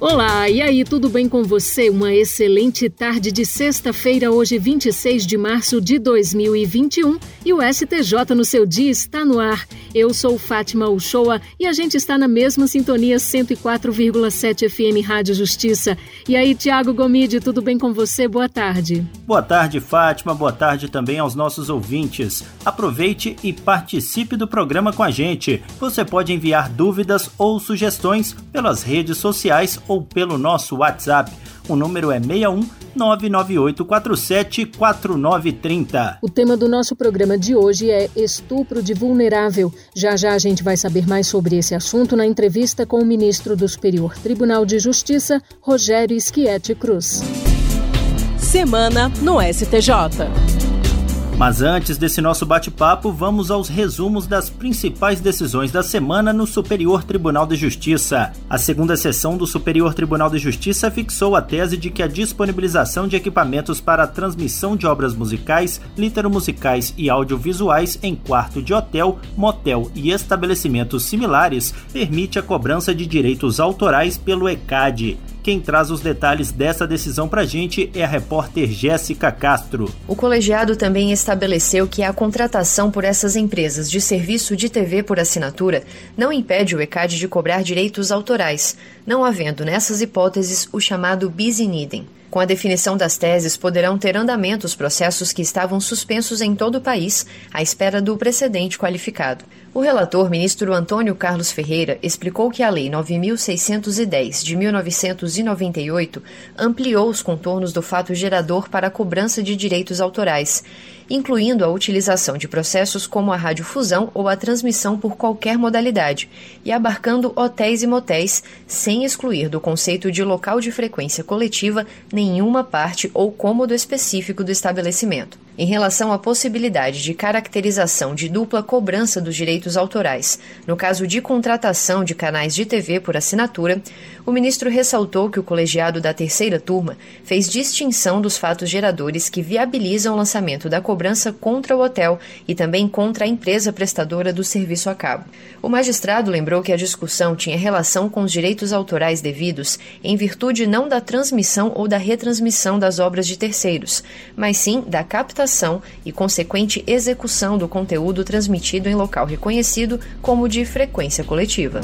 Olá, e aí, tudo bem com você? Uma excelente tarde de sexta-feira, hoje 26 de março de 2021, e o STJ no seu dia está no ar. Eu sou Fátima Uchoa e a gente está na mesma sintonia 104,7 FM Rádio Justiça. E aí, Tiago Gomide, tudo bem com você? Boa tarde. Boa tarde, Fátima. Boa tarde também aos nossos ouvintes. Aproveite e participe do programa com a gente. Você pode enviar dúvidas ou sugestões pelas redes sociais ou pelo nosso WhatsApp. O número é 61 998474930. O tema do nosso programa de hoje é estupro de vulnerável. Já já a gente vai saber mais sobre esse assunto na entrevista com o ministro do Superior Tribunal de Justiça, Rogério Schietti Cruz. Semana no STJ. Mas antes desse nosso bate-papo, vamos aos resumos das principais decisões da semana no Superior Tribunal de Justiça. A segunda sessão do Superior Tribunal de Justiça fixou a tese de que a disponibilização de equipamentos para a transmissão de obras musicais, litero-musicais e audiovisuais em quarto de hotel, motel e estabelecimentos similares permite a cobrança de direitos autorais pelo ECAD. Quem traz os detalhes dessa decisão para a gente é a repórter Jéssica Castro. O colegiado também estabeleceu que a contratação por essas empresas de serviço de TV por assinatura não impede o ECAD de cobrar direitos autorais, não havendo nessas hipóteses o chamado bis in idem. Com a definição das teses, poderão ter andamento os processos que estavam suspensos em todo o país, à espera do precedente qualificado. O relator, ministro Antônio Carlos Ferreira, explicou que a Lei 9610 de 1998 ampliou os contornos do fato gerador para a cobrança de direitos autorais incluindo a utilização de processos como a radiofusão ou a transmissão por qualquer modalidade, e abarcando hotéis e motéis, sem excluir do conceito de local de frequência coletiva nenhuma parte ou cômodo específico do estabelecimento. Em relação à possibilidade de caracterização de dupla cobrança dos direitos autorais, no caso de contratação de canais de TV por assinatura, o ministro ressaltou que o colegiado da terceira turma fez distinção dos fatos geradores que viabilizam o lançamento da cobrança contra o hotel e também contra a empresa prestadora do serviço a cabo. O magistrado lembrou que a discussão tinha relação com os direitos autorais devidos em virtude não da transmissão ou da retransmissão das obras de terceiros, mas sim da captação e consequente execução do conteúdo transmitido em local reconhecido como de frequência coletiva.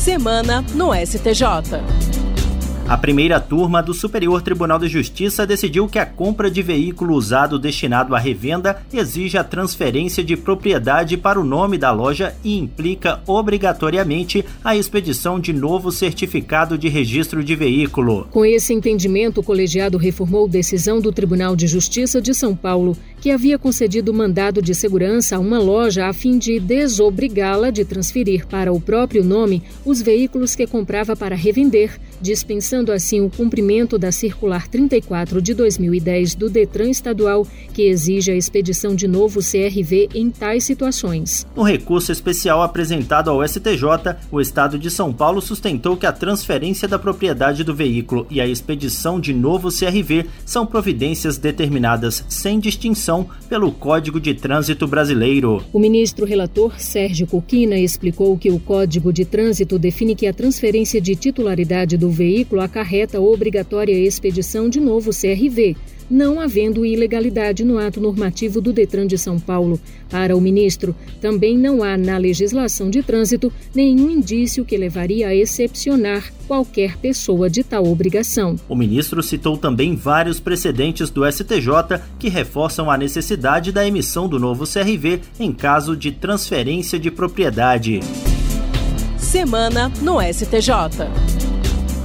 Semana no STJ. A primeira turma do Superior Tribunal de Justiça decidiu que a compra de veículo usado destinado à revenda exige a transferência de propriedade para o nome da loja e implica obrigatoriamente a expedição de novo certificado de registro de veículo. Com esse entendimento, o colegiado reformou decisão do Tribunal de Justiça de São Paulo, que havia concedido mandado de segurança a uma loja a fim de desobrigá-la de transferir para o próprio nome os veículos que comprava para revender, dispensando assim o cumprimento da Circular 34 de 2010 do Detran Estadual, que exige a expedição de novo CRV em tais situações. No recurso especial apresentado ao STJ, o Estado de São Paulo sustentou que a transferência da propriedade do veículo e a expedição de novo CRV são providências determinadas sem distinção pelo Código de Trânsito Brasileiro. O ministro relator Sérgio Coquina explicou que o Código de Trânsito define que a transferência de titularidade do veículo acarreta obrigatória expedição de novo CRV, não havendo ilegalidade no ato normativo do Detran de São Paulo. Para o ministro, também não há na legislação de trânsito nenhum indício que levaria a excepcionar qualquer pessoa de tal obrigação. O ministro citou também vários precedentes do STJ que reforçam a necessidade da emissão do novo CRV em caso de transferência de propriedade. Semana no STJ.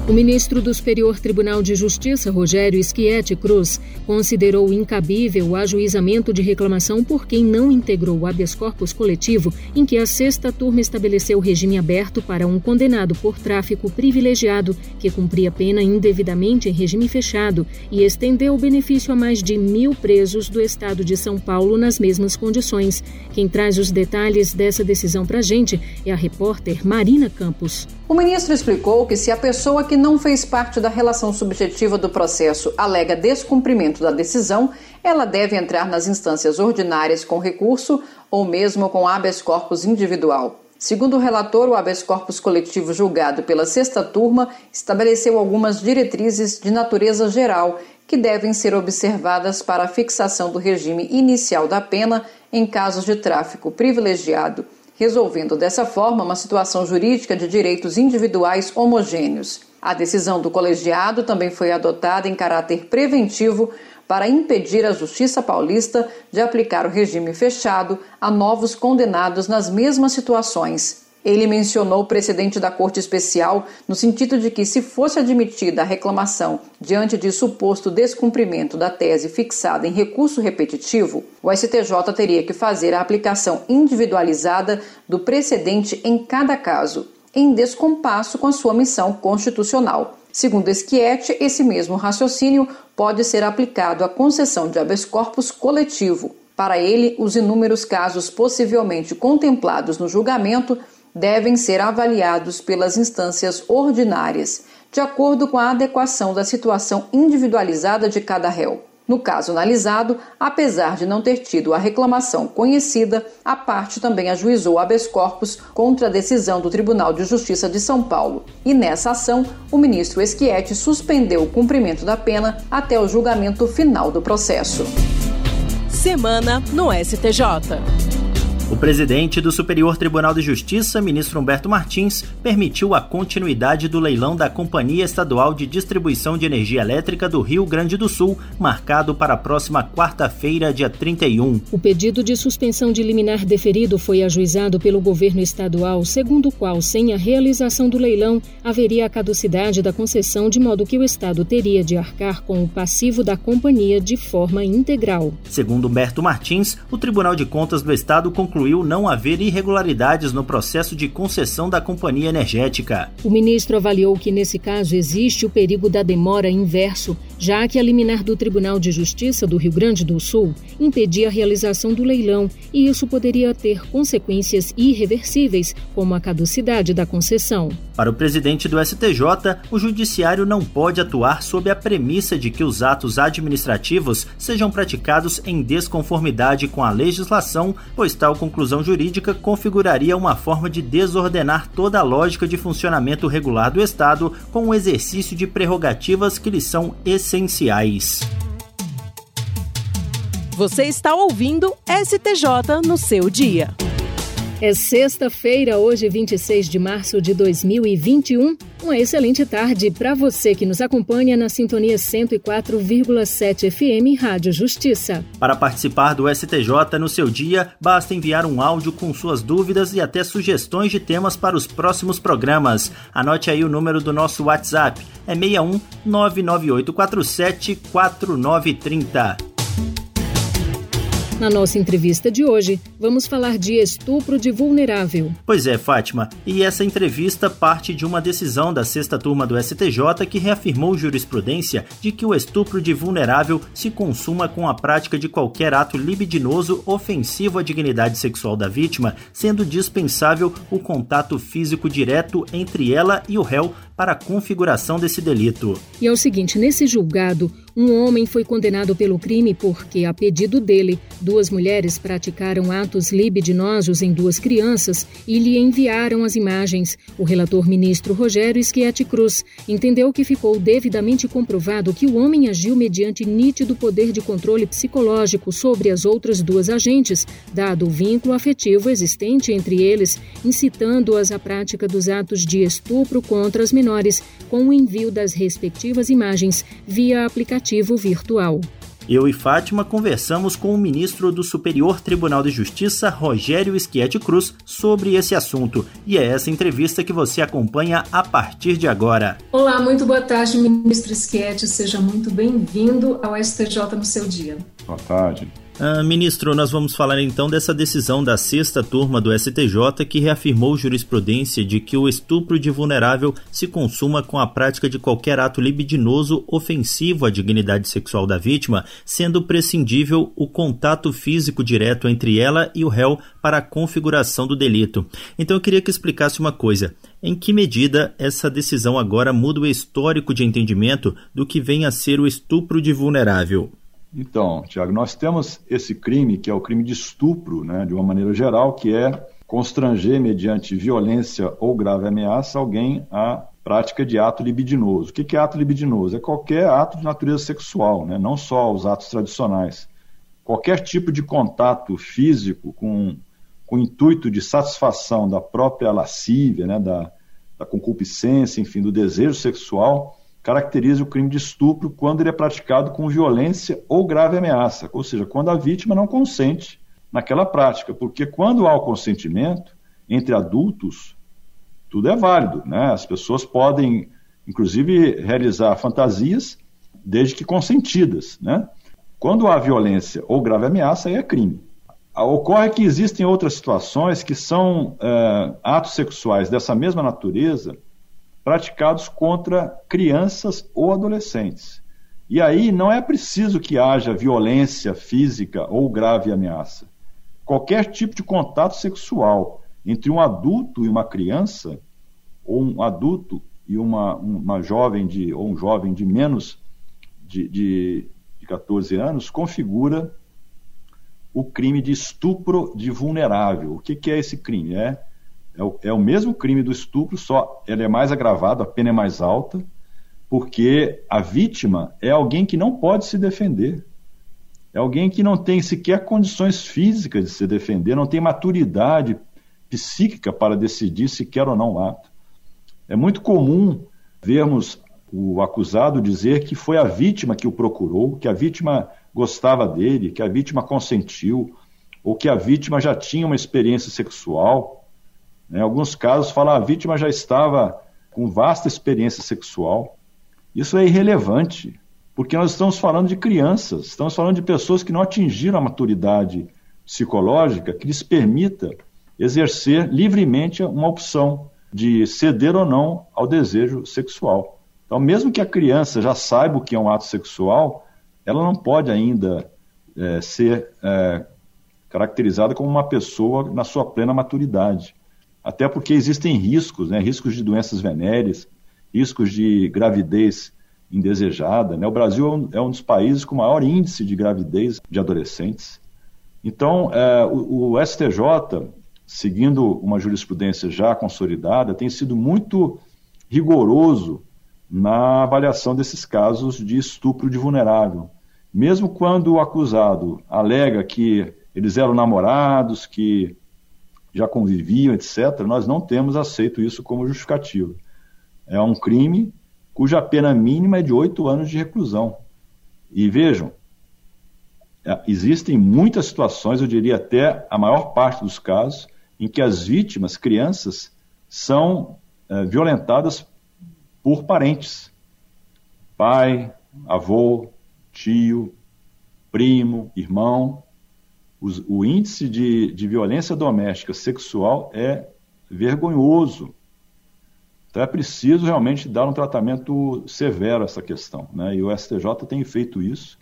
O ministro do Superior Tribunal de Justiça, Rogério Schietti Cruz, considerou incabível o ajuizamento de reclamação por quem não integrou o habeas corpus coletivo em que a sexta turma estabeleceu regime aberto para um condenado por tráfico privilegiado que cumpria pena indevidamente em regime fechado e estendeu o benefício a mais de mil presos do estado de São Paulo nas mesmas condições. Quem traz os detalhes dessa decisão para a gente é a repórter Marina Campos. O ministro explicou que se a pessoa que não fez parte da relação subjetiva do processo alega descumprimento da decisão, ela deve entrar nas instâncias ordinárias com recurso ou mesmo com habeas corpus individual. Segundo o relator, o habeas corpus coletivo julgado pela sexta turma estabeleceu algumas diretrizes de natureza geral que devem ser observadas para a fixação do regime inicial da pena em casos de tráfico privilegiado resolvendo dessa forma uma situação jurídica de direitos individuais homogêneos. A decisão do colegiado também foi adotada em caráter preventivo para impedir a Justiça Paulista de aplicar o regime fechado a novos condenados nas mesmas situações. Ele mencionou o precedente da Corte Especial no sentido de que, se fosse admitida a reclamação diante de suposto descumprimento da tese fixada em recurso repetitivo, o STJ teria que fazer a aplicação individualizada do precedente em cada caso, em descompasso com a sua missão constitucional. Segundo Schietti, esse mesmo raciocínio pode ser aplicado à concessão de habeas corpus coletivo. Para ele, os inúmeros casos possivelmente contemplados no julgamento devem ser avaliados pelas instâncias ordinárias, de acordo com a adequação da situação individualizada de cada réu. No caso analisado, apesar de não ter tido a reclamação conhecida, a parte também ajuizou habeas corpus contra a decisão do Tribunal de Justiça de São Paulo. E nessa ação, o ministro Esquietti suspendeu o cumprimento da pena até o julgamento final do processo. Semana no STJ. O presidente do Superior Tribunal de Justiça, ministro Humberto Martins, permitiu a continuidade do leilão da Companhia Estadual de Distribuição de Energia Elétrica do Rio Grande do Sul, marcado para a próxima quarta-feira, dia 31. O pedido de suspensão de liminar deferido foi ajuizado pelo governo estadual, segundo o qual, sem a realização do leilão, haveria a caducidade da concessão, de modo que o Estado teria de arcar com o passivo da companhia de forma integral. Segundo Humberto Martins, o Tribunal de Contas do Estado concluiu concluiu não haver irregularidades no processo de concessão da companhia energética. O ministro avaliou que, nesse caso, existe o perigo da demora inverso, já que a liminar do Tribunal de Justiça do Rio Grande do Sul impedia a realização do leilão e isso poderia ter consequências irreversíveis, como a caducidade da concessão. Para o presidente do STJ, o judiciário não pode atuar sob a premissa de que os atos administrativos sejam praticados em desconformidade com a legislação, pois tal conclusão jurídica configuraria uma forma de desordenar toda a lógica de funcionamento regular do Estado com o exercício de prerrogativas que lhe são essenciais. Você está ouvindo STJ no seu dia. É sexta-feira, hoje 26 de março de 2021. Uma excelente tarde para você que nos acompanha na sintonia 104,7 FM Rádio Justiça. Para participar do STJ no seu dia, basta enviar um áudio com suas dúvidas e até sugestões de temas para os próximos programas. Anote aí o número do nosso WhatsApp. É 61 99847 4930. Na nossa entrevista de hoje, vamos falar de estupro de vulnerável. Pois é, Fátima, e essa entrevista parte de uma decisão da sexta turma do STJ que reafirmou jurisprudência de que o estupro de vulnerável se consuma com a prática de qualquer ato libidinoso ofensivo à dignidade sexual da vítima, sendo dispensável o contato físico direto entre ela e o réu para a configuração desse delito. E é o seguinte, nesse julgado, um homem foi condenado pelo crime porque, a pedido dele, duas mulheres praticaram atos libidinosos em duas crianças e lhe enviaram as imagens. O relator ministro Rogério Schietti Cruz entendeu que ficou devidamente comprovado que o homem agiu mediante nítido poder de controle psicológico sobre as outras duas agentes, dado o vínculo afetivo existente entre eles, incitando-as à prática dos atos de estupro contra as menores, com o envio das respectivas imagens via aplicativo aplicativo virtual. Eu e Fátima conversamos com o ministro do Superior Tribunal de Justiça, Rogério Schietti Cruz, sobre esse assunto. E é essa entrevista que você acompanha a partir de agora. Olá, muito boa tarde, ministro Schietti. Seja muito bem-vindo ao STJ no seu dia. Boa tarde. Ah, ministro, nós vamos falar então dessa decisão da sexta turma do STJ que reafirmou jurisprudência de que o estupro de vulnerável se consuma com a prática de qualquer ato libidinoso ofensivo à dignidade sexual da vítima, sendo prescindível o contato físico direto entre ela e o réu para a configuração do delito. Então eu queria que explicasse uma coisa. Em que medida essa decisão agora muda o histórico de entendimento do que vem a ser o estupro de vulnerável? Então, Tiago, nós temos esse crime, que é o crime de estupro, né, de uma maneira geral, que é constranger mediante violência ou grave ameaça alguém à prática de ato libidinoso. O que é ato libidinoso? É qualquer ato de natureza sexual, né, não só os atos tradicionais. Qualquer tipo de contato físico com, com o intuito de satisfação da própria lascívia, né, da, da concupiscência, enfim, do desejo sexual, caracteriza o crime de estupro quando ele é praticado com violência ou grave ameaça, ou seja, quando a vítima não consente naquela prática, porque quando há o consentimento entre adultos, tudo é válido, né? As pessoas podem, inclusive, realizar fantasias desde que consentidas, né? Quando há violência ou grave ameaça, aí é crime. Ocorre que existem outras situações que são é, atos sexuais dessa mesma natureza praticados contra crianças ou adolescentes. E aí não é preciso que haja violência física ou grave ameaça. Qualquer tipo de contato sexual entre um adulto e uma criança, ou um adulto e uma, uma jovem de, ou um jovem de menos de, de, de 14 anos, configura o crime de estupro de vulnerável. O que, que é esse crime? É é o, é o mesmo crime do estupro, só ele é mais agravado, a pena é mais alta, porque a vítima é alguém que não pode se defender. É alguém que não tem sequer condições físicas de se defender, não tem maturidade psíquica para decidir se quer ou não o ato. É muito comum vermos o acusado dizer que foi a vítima que o procurou, que a vítima gostava dele, que a vítima consentiu, ou que a vítima já tinha uma experiência sexual. Em alguns casos, fala a vítima já estava com vasta experiência sexual. Isso é irrelevante, porque nós estamos falando de crianças, estamos falando de pessoas que não atingiram a maturidade psicológica que lhes permita exercer livremente uma opção de ceder ou não ao desejo sexual. Então, mesmo que a criança já saiba o que é um ato sexual, ela não pode ainda é, ser é, caracterizada como uma pessoa na sua plena maturidade até porque existem riscos, né, riscos de doenças venéreas, riscos de gravidez indesejada. Né? O Brasil é um, é um, dos países com maior índice de gravidez de adolescentes. Então, é, o, o STJ, seguindo uma jurisprudência já consolidada, tem sido muito rigoroso na avaliação desses casos de estupro de vulnerável. Mesmo quando o acusado alega que eles eram namorados, que já conviviam, etc., nós não temos aceito isso como justificativo. É um crime cuja pena mínima é de oito anos de reclusão. E vejam, é, existem muitas situações, eu diria até a maior parte dos casos, em que as vítimas, crianças, são é, violentadas por parentes. Pai, avô, tio, primo, irmão, o índice de, de violência doméstica sexual é vergonhoso. Então é preciso realmente dar um tratamento severo a essa questão. Né? E o STJ tem feito isso.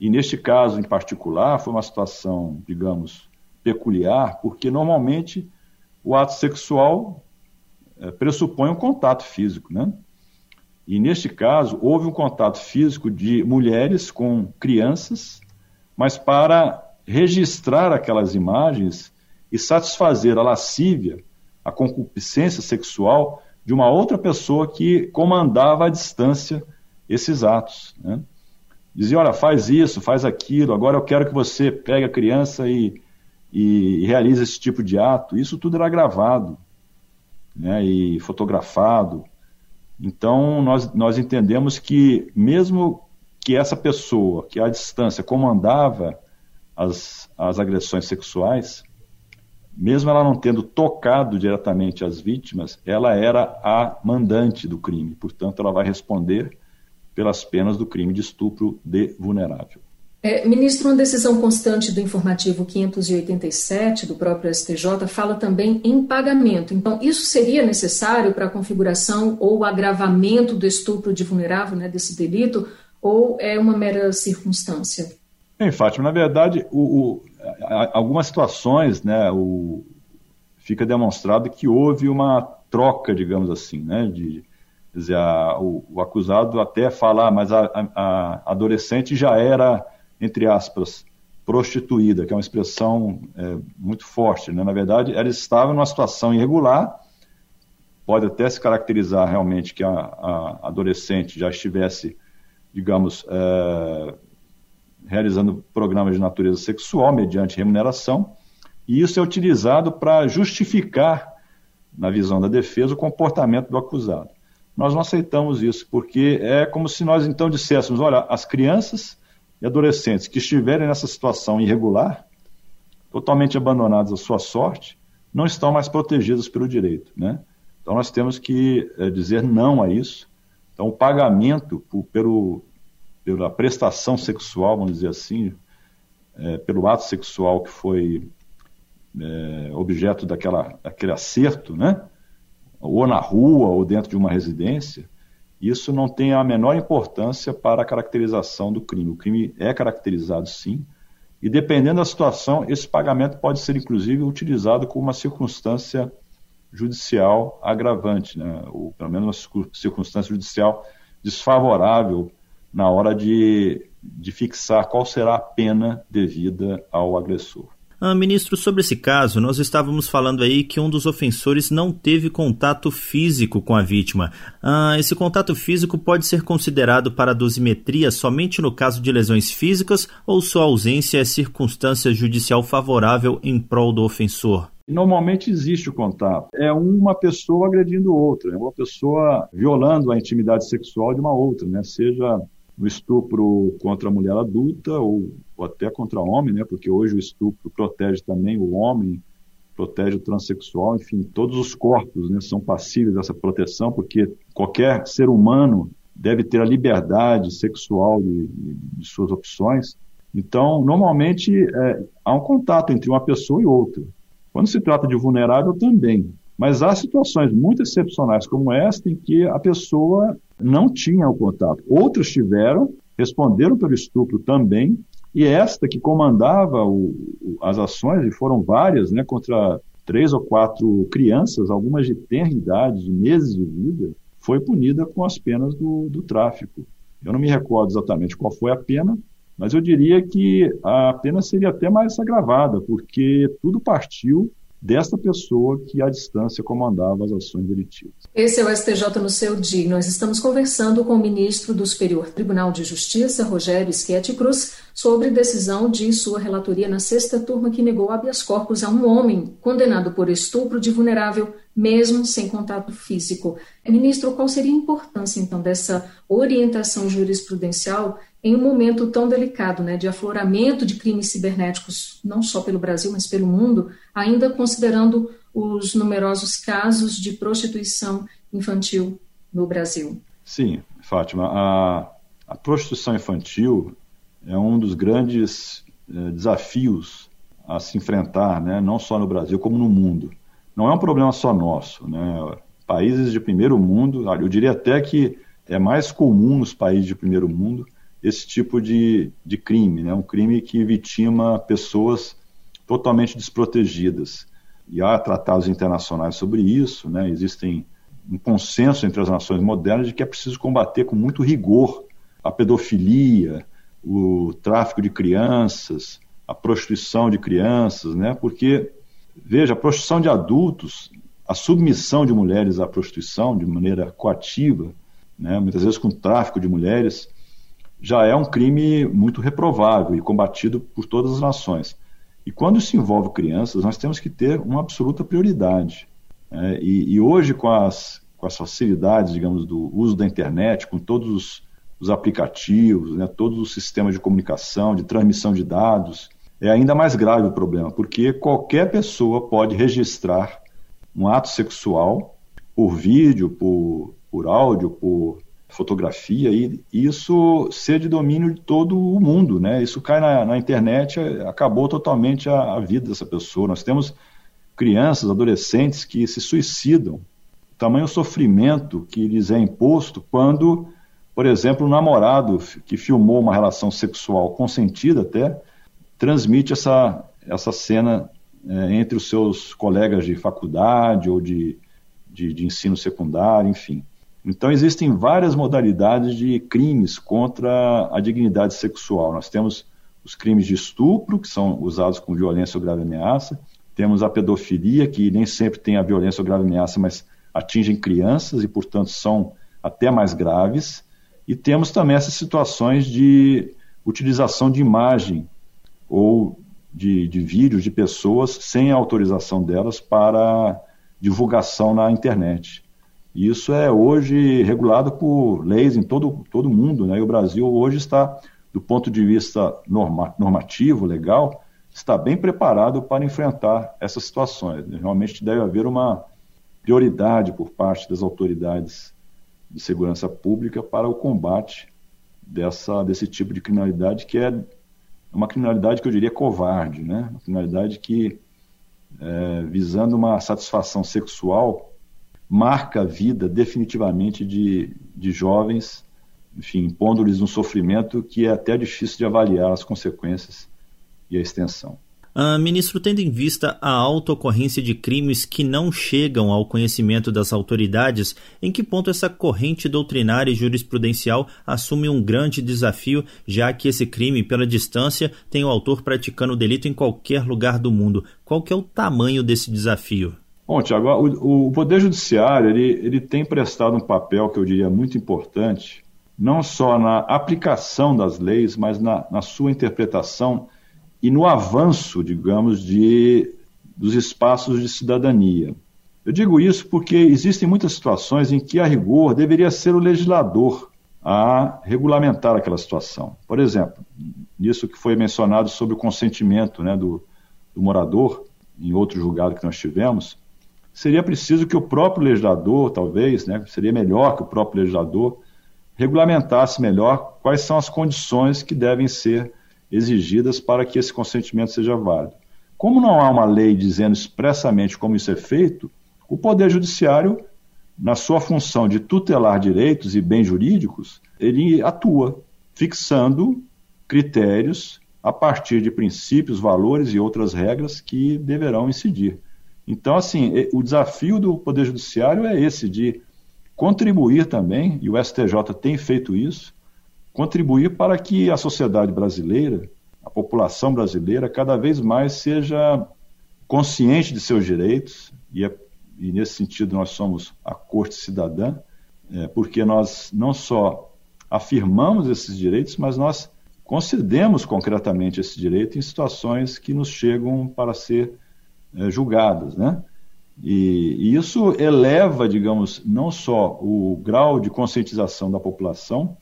E neste caso em particular, foi uma situação, digamos, peculiar, porque normalmente o ato sexual é, pressupõe um contato físico. Né? E neste caso, houve um contato físico de mulheres com crianças, mas para registrar aquelas imagens e satisfazer a lascívia, a concupiscência sexual de uma outra pessoa que comandava à distância esses atos. Né? Dizia, olha, faz isso, faz aquilo, agora eu quero que você pegue a criança e, e realize esse tipo de ato. Isso tudo era gravado né, e fotografado. Então, nós, nós entendemos que, mesmo que essa pessoa que à distância comandava as, as agressões sexuais, mesmo ela não tendo tocado diretamente as vítimas, ela era a mandante do crime. Portanto, ela vai responder pelas penas do crime de estupro de vulnerável. É, ministro, uma decisão constante do informativo 587 do próprio STJ fala também em pagamento. Então, isso seria necessário para a configuração ou agravamento do estupro de vulnerável, né, desse delito, ou é uma mera circunstância? Bem, Fátima, na verdade, o, o, algumas situações, né, o, fica demonstrado que houve uma troca, digamos assim, né, de dizer, a, o, o, acusado até falar, mas a, a, a adolescente já era entre aspas, prostituída, que é uma expressão é, muito forte. Né? Na verdade, ela estava numa situação irregular, pode até se caracterizar realmente que a, a adolescente já estivesse, digamos, é, realizando programas de natureza sexual mediante remuneração, e isso é utilizado para justificar, na visão da defesa, o comportamento do acusado. Nós não aceitamos isso, porque é como se nós então disséssemos: olha, as crianças e adolescentes que estiverem nessa situação irregular, totalmente abandonados à sua sorte, não estão mais protegidos pelo direito. Né? Então nós temos que é, dizer não a isso. Então o pagamento por, pelo, pela prestação sexual, vamos dizer assim, é, pelo ato sexual que foi é, objeto daquela, daquele acerto, né? ou na rua ou dentro de uma residência, isso não tem a menor importância para a caracterização do crime. O crime é caracterizado sim, e dependendo da situação, esse pagamento pode ser inclusive utilizado como uma circunstância judicial agravante, né? ou pelo menos uma circunstância judicial desfavorável na hora de, de fixar qual será a pena devida ao agressor. Ah, ministro, sobre esse caso, nós estávamos falando aí que um dos ofensores não teve contato físico com a vítima. Ah, esse contato físico pode ser considerado para a dosimetria somente no caso de lesões físicas ou sua ausência é circunstância judicial favorável em prol do ofensor? Normalmente existe o contato. É uma pessoa agredindo outra, é uma pessoa violando a intimidade sexual de uma outra, né? Seja no estupro contra a mulher adulta ou, ou até contra homem, né? Porque hoje o estupro protege também o homem, protege o transexual, enfim, todos os corpos, né, são passíveis dessa proteção, porque qualquer ser humano deve ter a liberdade sexual de, de suas opções. Então, normalmente é, há um contato entre uma pessoa e outra. Quando se trata de vulnerável, também. Mas há situações muito excepcionais como esta em que a pessoa não tinha o contato. Outras tiveram, responderam pelo estupro também, e esta que comandava o, as ações, e foram várias, né, contra três ou quatro crianças, algumas de tenra idade, de meses de vida, foi punida com as penas do, do tráfico. Eu não me recordo exatamente qual foi a pena, mas eu diria que a pena seria até mais agravada, porque tudo partiu desta pessoa que à distância comandava as ações delitivas. Esse é o STJ no seu dia. Nós estamos conversando com o ministro do Superior Tribunal de Justiça, Rogério Schetti Cruz, sobre decisão de sua relatoria na sexta turma que negou habeas corpus a um homem condenado por estupro de vulnerável, mesmo sem contato físico. Ministro, qual seria a importância, então, dessa orientação jurisprudencial em um momento tão delicado, né, de afloramento de crimes cibernéticos, não só pelo Brasil, mas pelo mundo, ainda considerando os numerosos casos de prostituição infantil no Brasil? Sim, Fátima, a, a prostituição infantil é um dos grandes é, desafios a se enfrentar, né, não só no Brasil, como no mundo. Não é um problema só nosso. Né? Países de primeiro mundo, eu diria até que é mais comum nos países de primeiro mundo esse tipo de, de crime, né? um crime que vitima pessoas totalmente desprotegidas. E há tratados internacionais sobre isso, né? existem um consenso entre as nações modernas de que é preciso combater com muito rigor a pedofilia, o tráfico de crianças, a prostituição de crianças, né? porque, veja, a prostituição de adultos, a submissão de mulheres à prostituição de maneira coativa, né? muitas vezes com tráfico de mulheres, já é um crime muito reprovável e combatido por todas as nações. E quando se envolve crianças, nós temos que ter uma absoluta prioridade. Né? E, e, hoje, com as, com as facilidades, digamos, do uso da internet, com todos os, os aplicativos, né, todos os sistemas de comunicação, de transmissão de dados, é ainda mais grave o problema, porque qualquer pessoa pode registrar um ato sexual por vídeo, por, por áudio, por fotografia, e isso ser de domínio de todo o mundo, né? Isso cai na, na internet, acabou totalmente a, a, vida dessa pessoa. Nós temos crianças, adolescentes que se suicidam. O tamanho sofrimento que lhes é imposto quando, por exemplo, o namorado que filmou uma relação sexual consentida até, transmite essa, essa cena é, entre os seus colegas de faculdade ou de, de, de ensino secundário, enfim. Então, existem várias modalidades de crimes contra a dignidade sexual. Nós temos os crimes de estupro, que são usados com violência ou grave ameaça, temos a pedofilia, que nem sempre tem a violência ou grave ameaça, mas atingem crianças e, portanto, são até mais graves. E temos também essas situações de utilização de imagem ou de, de vídeos de pessoas sem autorização delas para divulgação na internet. Isso é hoje regulado por leis em todo todo mundo, né? E o Brasil hoje está, do ponto de vista norma, normativo, legal, está bem preparado para enfrentar essas situações. Realmente deve haver uma prioridade por parte das autoridades de segurança pública para o combate dessa, desse tipo de criminalidade que é uma criminalidade que eu diria covarde, né? Uma criminalidade que, é, visando uma satisfação sexual, marca a vida definitivamente de, de jovens, enfim, impondo-lhes um sofrimento que é até difícil de avaliar as consequências e a extensão. Uh, ministro, tendo em vista a alta ocorrência de crimes que não chegam ao conhecimento das autoridades, em que ponto essa corrente doutrinária e jurisprudencial assume um grande desafio, já que esse crime, pela distância, tem o autor praticando o delito em qualquer lugar do mundo? Qual que é o tamanho desse desafio? Bom, Tiago, o, o, Poder Judiciário ele, ele tem prestado um papel que eu diria muito importante, não só na aplicação das leis, mas na, na sua interpretação e no avanço, digamos, de, dos espaços de cidadania. Eu digo isso porque existem muitas situações em que, a rigor, deveria ser o legislador a regulamentar aquela situação. Por exemplo, nisso que foi mencionado sobre o consentimento né, do, do morador, em outro julgado que nós tivemos, seria preciso que o próprio legislador, talvez, né, seria melhor que o próprio legislador regulamentasse melhor quais são as condições que devem ser exigidas para que esse consentimento seja válido. Como não há uma lei dizendo expressamente como isso é feito, o Poder Judiciário, na sua função de tutelar direitos e bens jurídicos, ele atua fixando critérios a partir de princípios, valores e outras regras que deverão incidir. Então, assim, o desafio do Poder Judiciário é esse, de contribuir também, e o STJ tem feito isso, contribuir para que a sociedade brasileira, a população brasileira, cada vez mais seja consciente de seus direitos, e, é, e nesse sentido nós somos a Corte Cidadã, é, porque nós não só afirmamos esses direitos, mas nós concedemos concretamente esse direito em situações que nos chegam para ser é, julgadas, né? E, e, isso eleva, digamos, não só o grau de conscientização da população,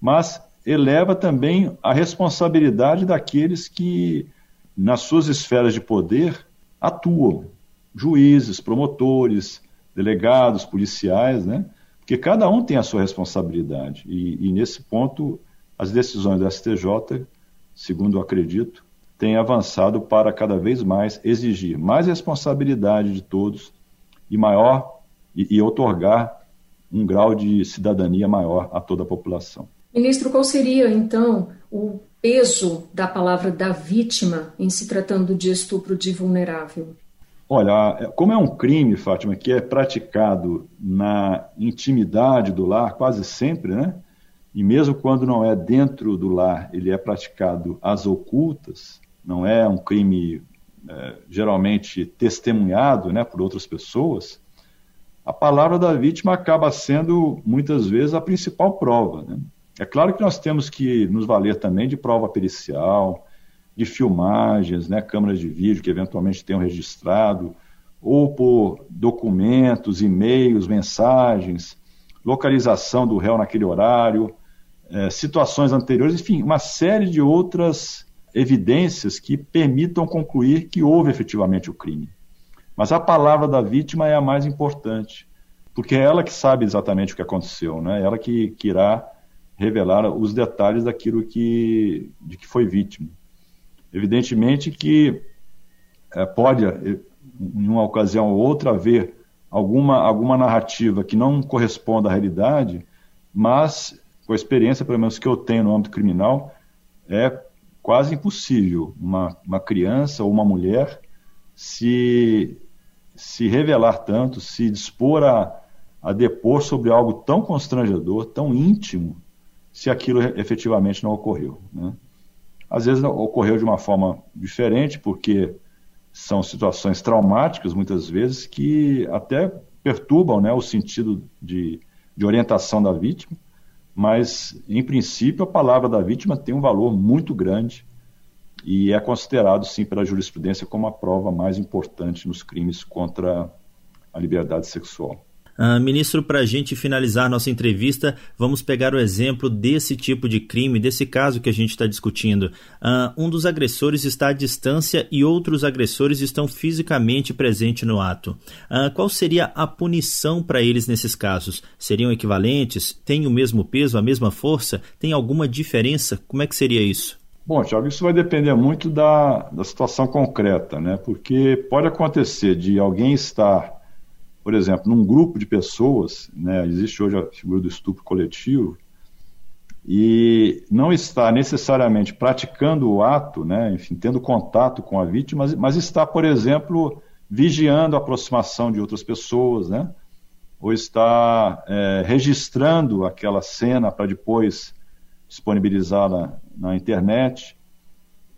mas eleva também a responsabilidade daqueles que, nas suas esferas de poder, atuam. Juízes, promotores, delegados, policiais, né? Porque cada um tem a sua responsabilidade. E, e nesse ponto, as decisões do STJ, segundo eu acredito, tem avançado para cada vez mais exigir mais responsabilidade de todos e maior e, e otorgar um grau de cidadania maior a toda a população. Ministro, qual seria então o peso da palavra da vítima em se tratando de estupro de vulnerável? Olha, como é um crime, Fátima, que é praticado na intimidade do lar, quase sempre, né? E mesmo quando não é dentro do lar, ele é praticado às ocultas, não é um crime é, geralmente testemunhado né, por outras pessoas, a palavra da vítima acaba sendo, muitas vezes, a principal prova. Né? É claro que nós temos que nos valer também de prova pericial, de filmagens, né, câmeras de vídeo que eventualmente tenham registrado, ou por documentos, e-mails, mensagens, localização do réu naquele horário, é, situações anteriores, enfim, uma série de outras evidências que permitam concluir que houve efetivamente o crime. Mas a palavra da vítima é a mais importante, porque é ela que sabe exatamente o que aconteceu, né? Ela que, que irá revelar os detalhes daquilo que, de que foi vítima. Evidentemente que é, pode, em uma ocasião ou outra, haver alguma, alguma narrativa que não corresponda à realidade, mas, com a experiência, pelo menos que eu tenho no âmbito criminal, é quase impossível uma, uma criança ou uma mulher se, se revelar tanto, se dispor a, a depor sobre algo tão constrangedor, tão íntimo, se aquilo efetivamente não ocorreu. Né? Às vezes ocorreu de uma forma diferente, porque são situações traumáticas, muitas vezes, que até perturbam né, o sentido de, de orientação da vítima, mas, em princípio, a palavra da vítima tem um valor muito grande e é considerado, sim, pela jurisprudência como a prova mais importante nos crimes contra a liberdade sexual. Uh, ministro, para a gente finalizar nossa entrevista, vamos pegar o exemplo desse tipo de crime, desse caso que a gente está discutindo. Uh, um dos agressores está à distância e outros agressores estão fisicamente presentes no ato. Uh, qual seria a punição para eles nesses casos? Seriam equivalentes? Tem o mesmo peso, a mesma força? Tem alguma diferença? Como é que seria isso? Bom, Tiago, isso vai depender muito da, da situação concreta, né? Porque pode acontecer de alguém estar por exemplo, num grupo de pessoas, né, existe hoje a figura do estupro coletivo, e não está necessariamente praticando o ato, né, enfim, tendo contato com a vítima, mas, mas está, por exemplo, vigiando a aproximação de outras pessoas, né, ou está é, registrando aquela cena para depois disponibilizar na, na internet,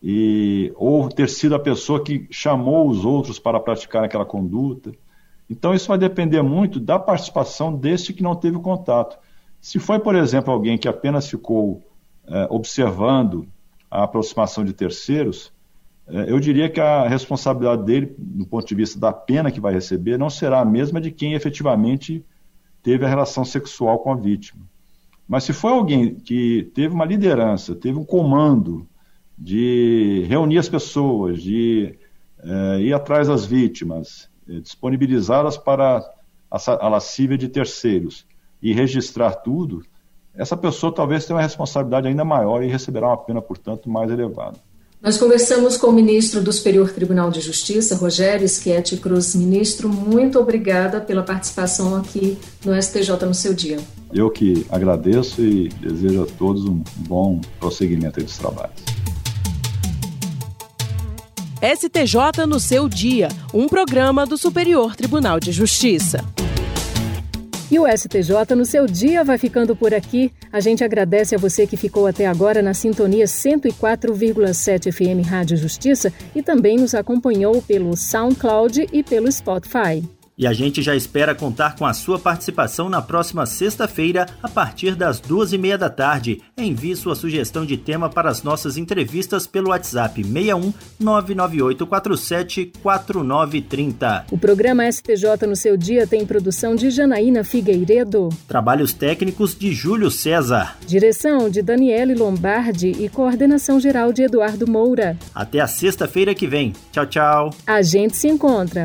e, ou ter sido a pessoa que chamou os outros para praticar aquela conduta. Então, isso vai depender muito da participação deste que não teve contato. Se foi, por exemplo, alguém que apenas ficou é, observando a aproximação de terceiros, é, eu diria que a responsabilidade dele, do ponto de vista da pena que vai receber, não será a mesma de quem efetivamente teve a relação sexual com a vítima. Mas se foi alguém que teve uma liderança, teve um comando de reunir as pessoas, de é, ir atrás das vítimas, eh, disponibilizadas para a, lascívia de terceiros e registrar tudo, essa pessoa talvez tenha uma responsabilidade ainda maior e receberá uma pena, portanto, mais elevada. Nós conversamos com o ministro do Superior Tribunal de Justiça, Rogério Schietti Cruz. Ministro, muito obrigada pela participação aqui no STJ no seu dia. Eu que agradeço e desejo a todos um bom prosseguimento dos trabalhos. STJ no seu dia, um programa do Superior Tribunal de Justiça. E o STJ no seu dia vai ficando por aqui. A gente agradece a você que ficou até agora na sintonia 104,7 FM Rádio Justiça e também nos acompanhou pelo SoundCloud e pelo Spotify. E a gente já espera contar com a sua participação na próxima sexta-feira, a partir das duas e meia da tarde. Envie sua sugestão de tema para as nossas entrevistas pelo WhatsApp 61 99847 4930. O programa STJ no seu dia tem produção de Janaína Figueiredo. Trabalhos técnicos de Júlio César. Direção de Daniele Lombardi e coordenação geral de Eduardo Moura. Até a sexta-feira que vem. Tchau, tchau. A gente se encontra.